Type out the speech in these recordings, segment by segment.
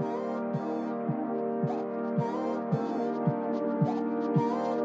Thank you.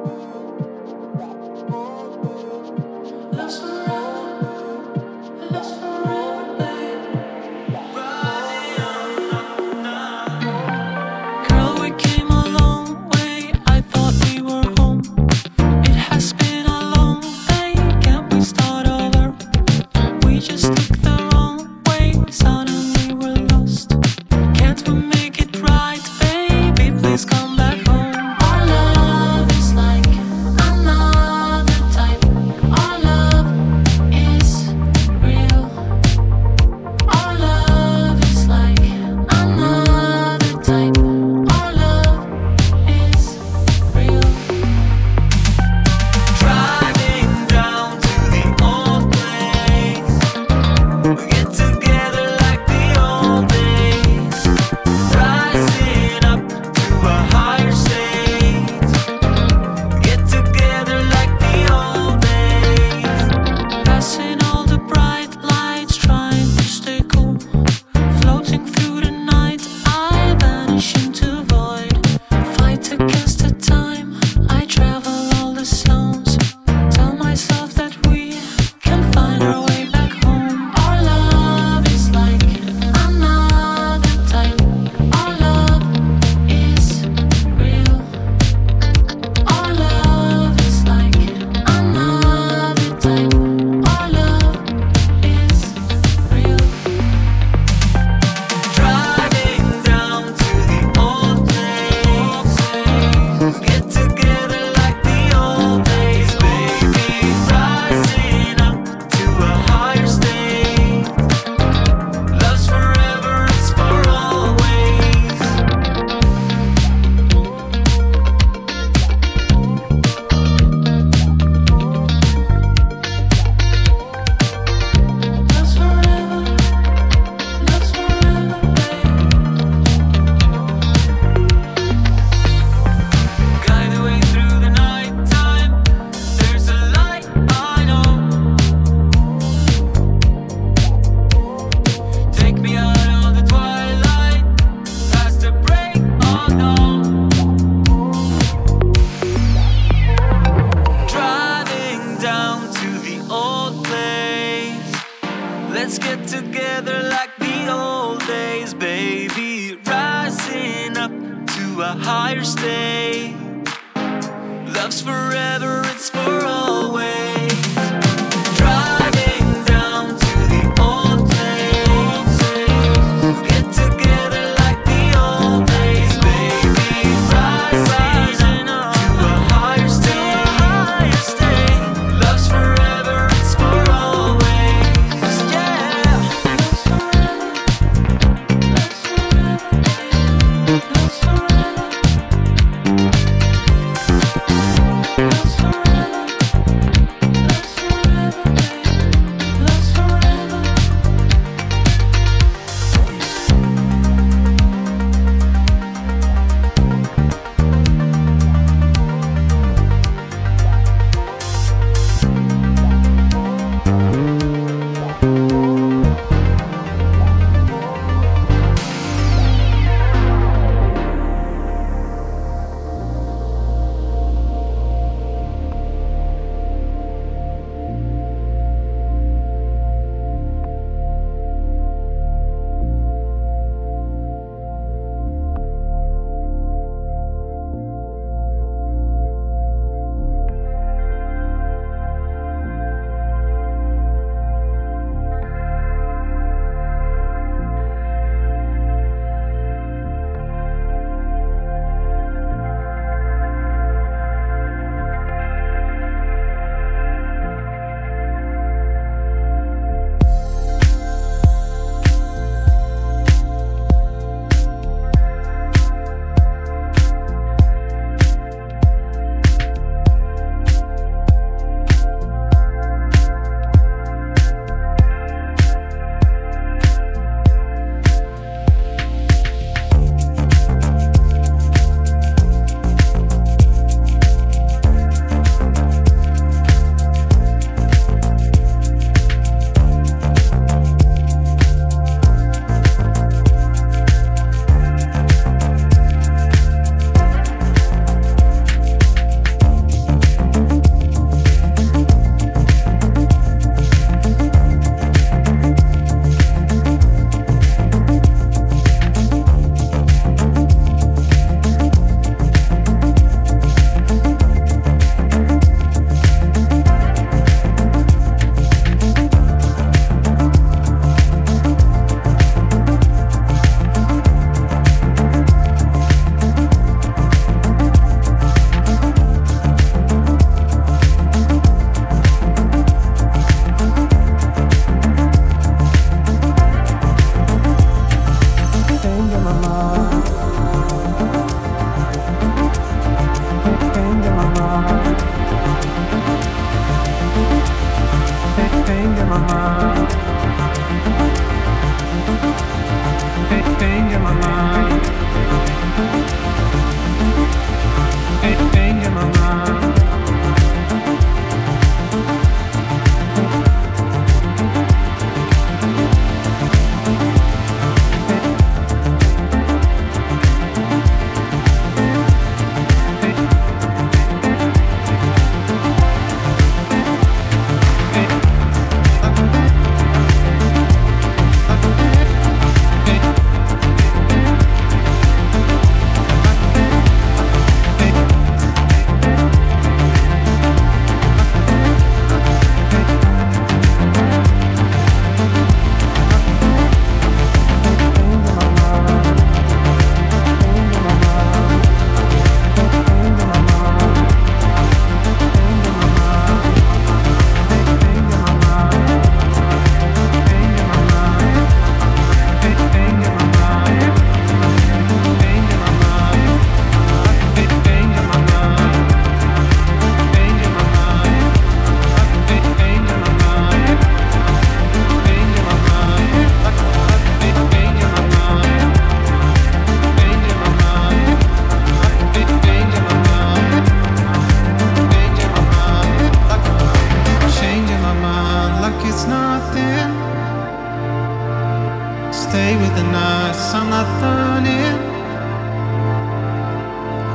Stay with the nights, I'm not learning.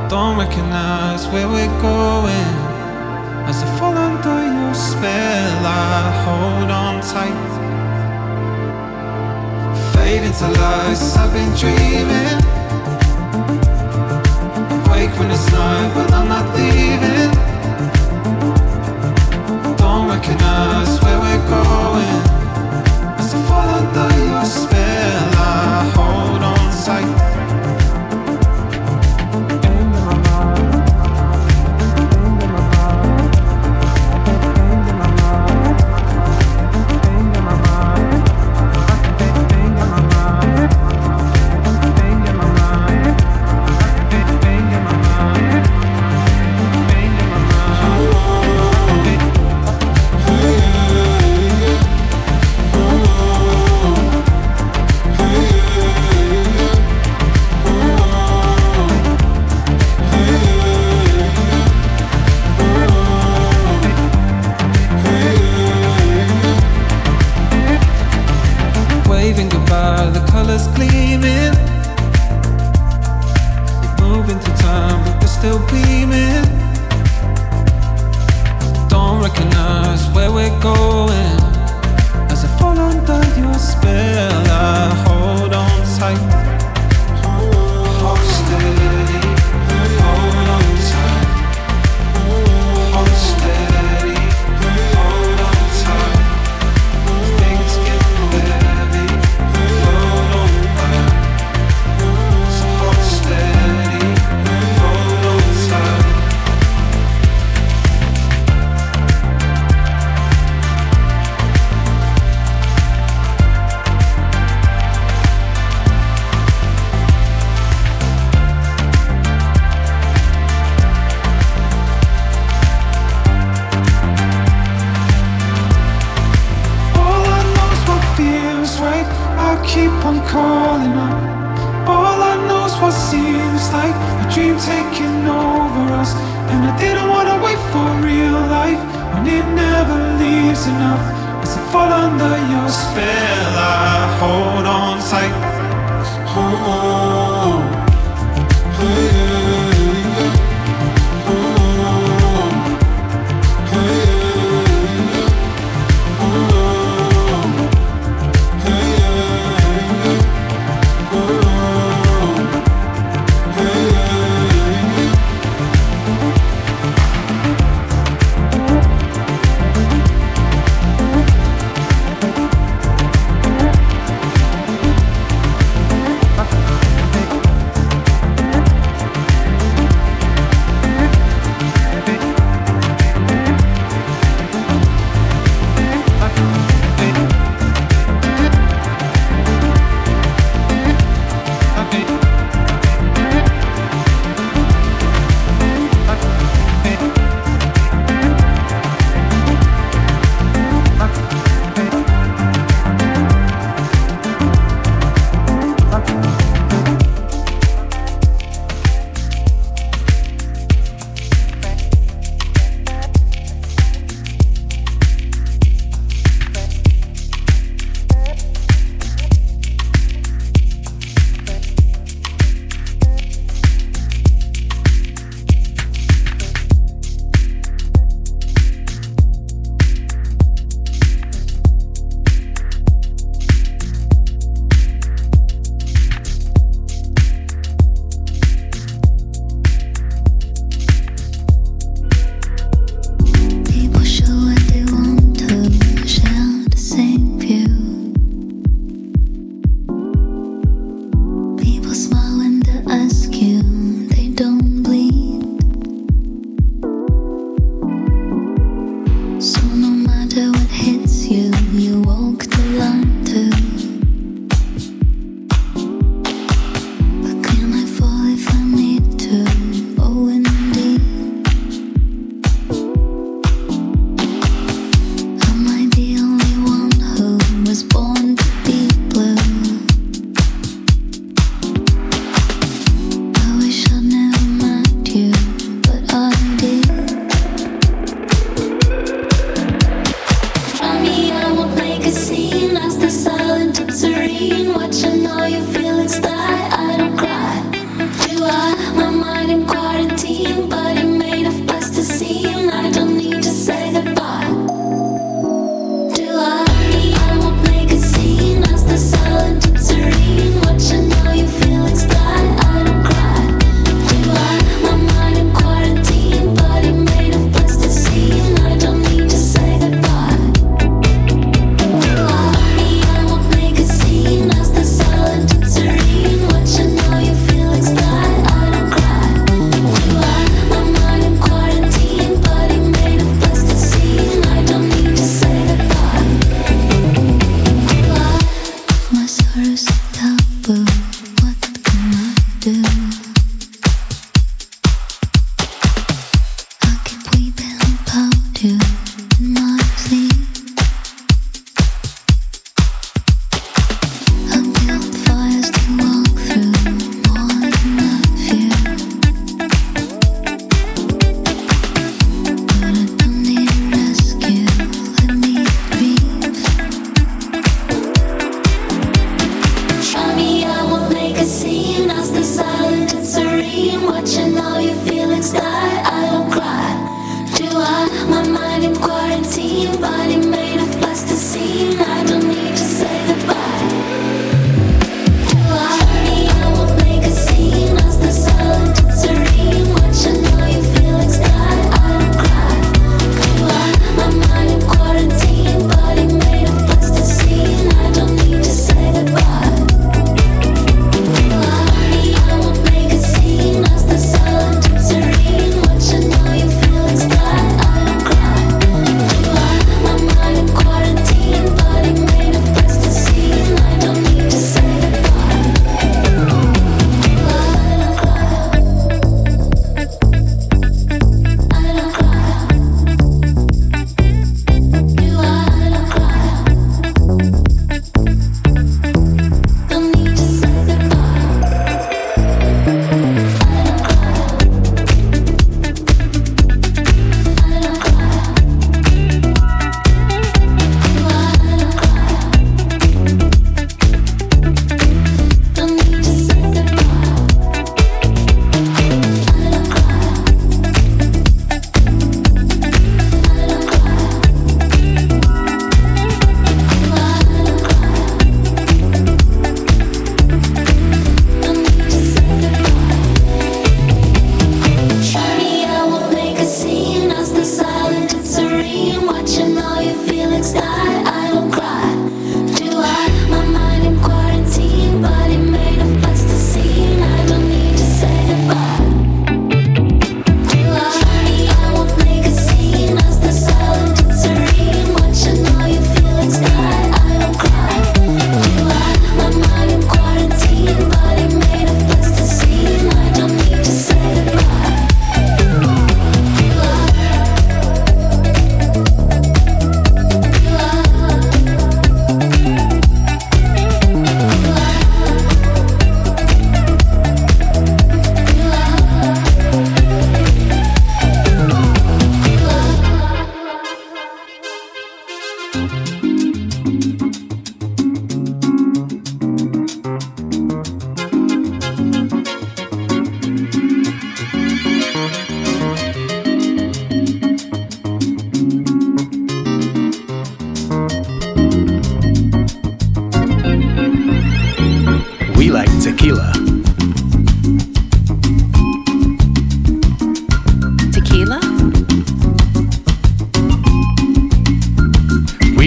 Don't recognize where we're going. As I fall under your spell, I hold on tight. Fade into lies, I've been dreaming. Wake when it's night, but I'm not leaving. Don't recognize where we're going. As I fall under your spell, I hold on tight.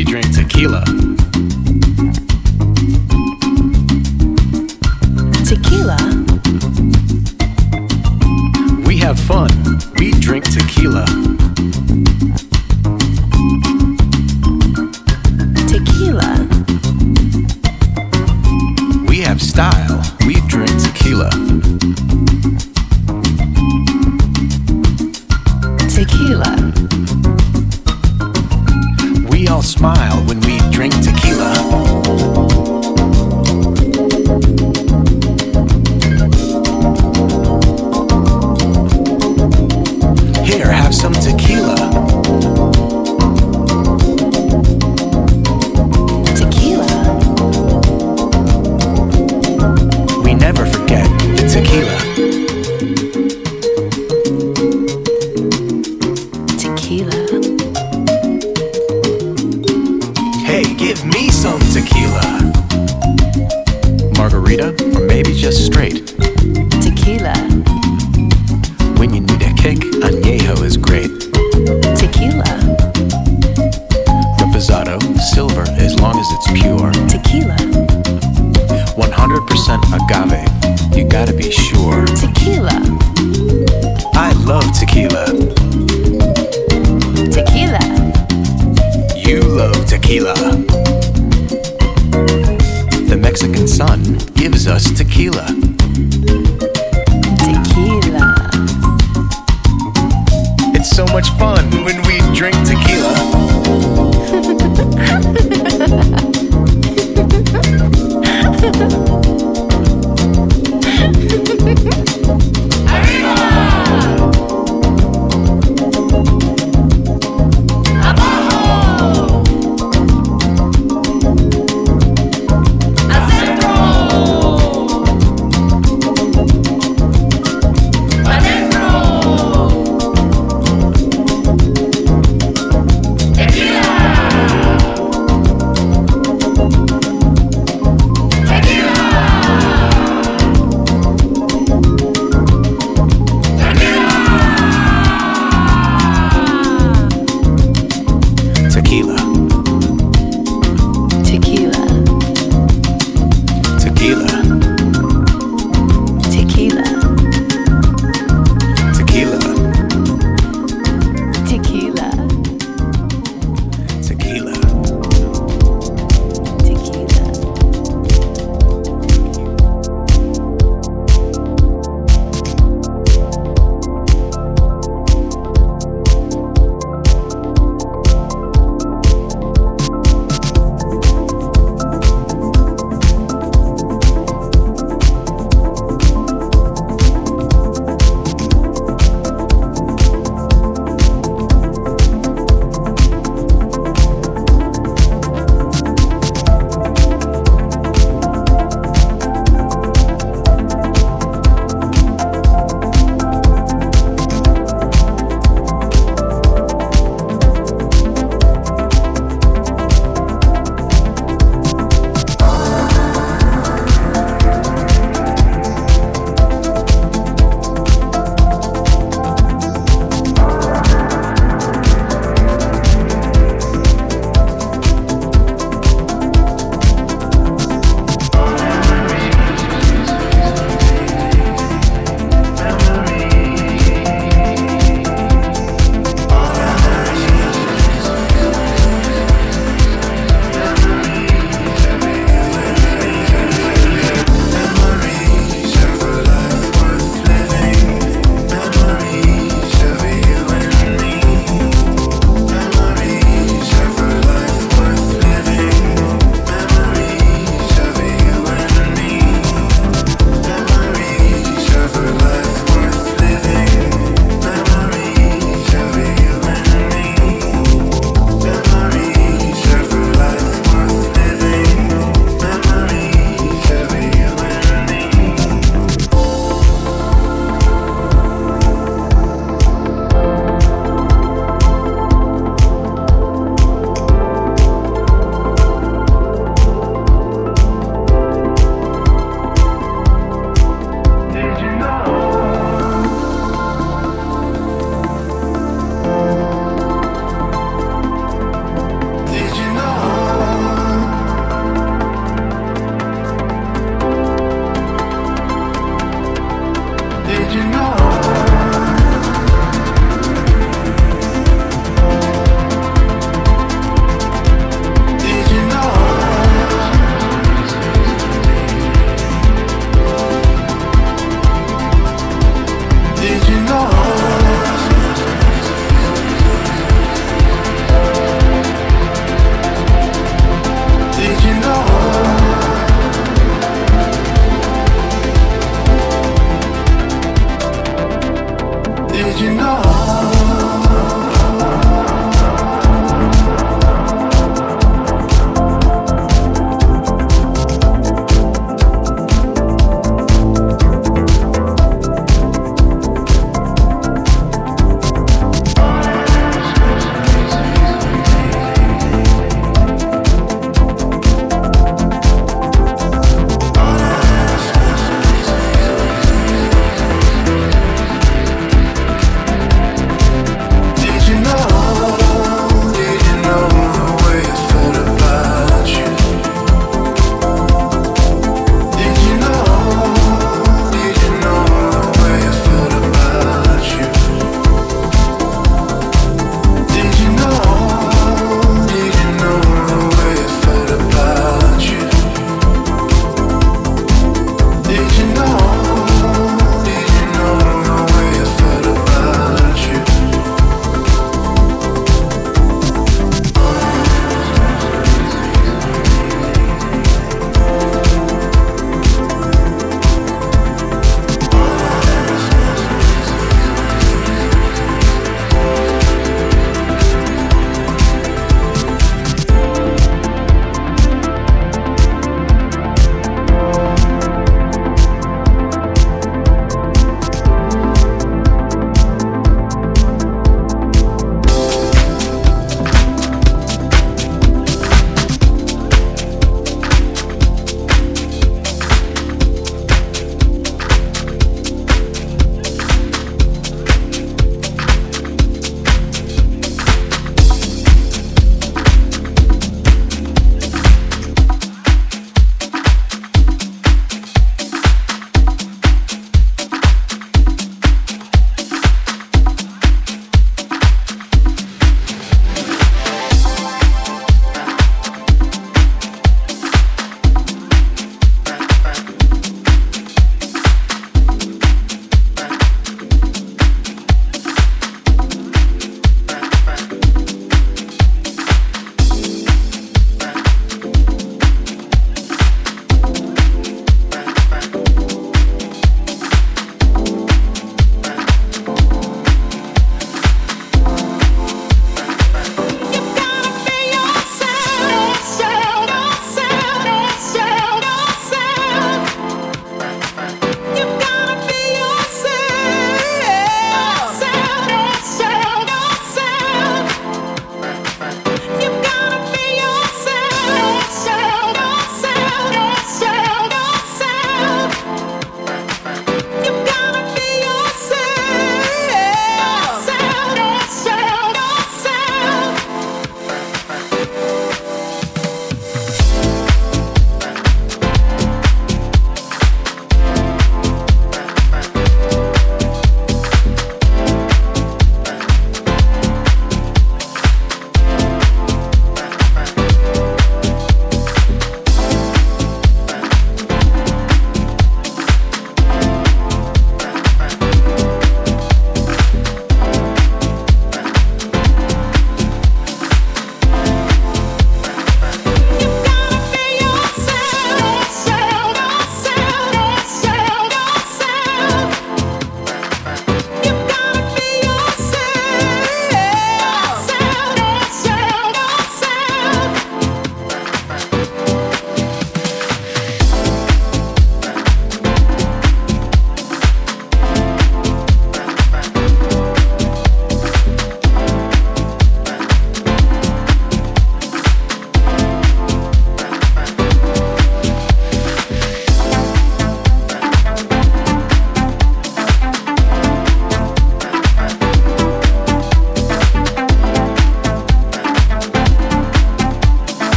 we drink tequila. Tequila? We have fun. We drink tequila. Tequila. We have style.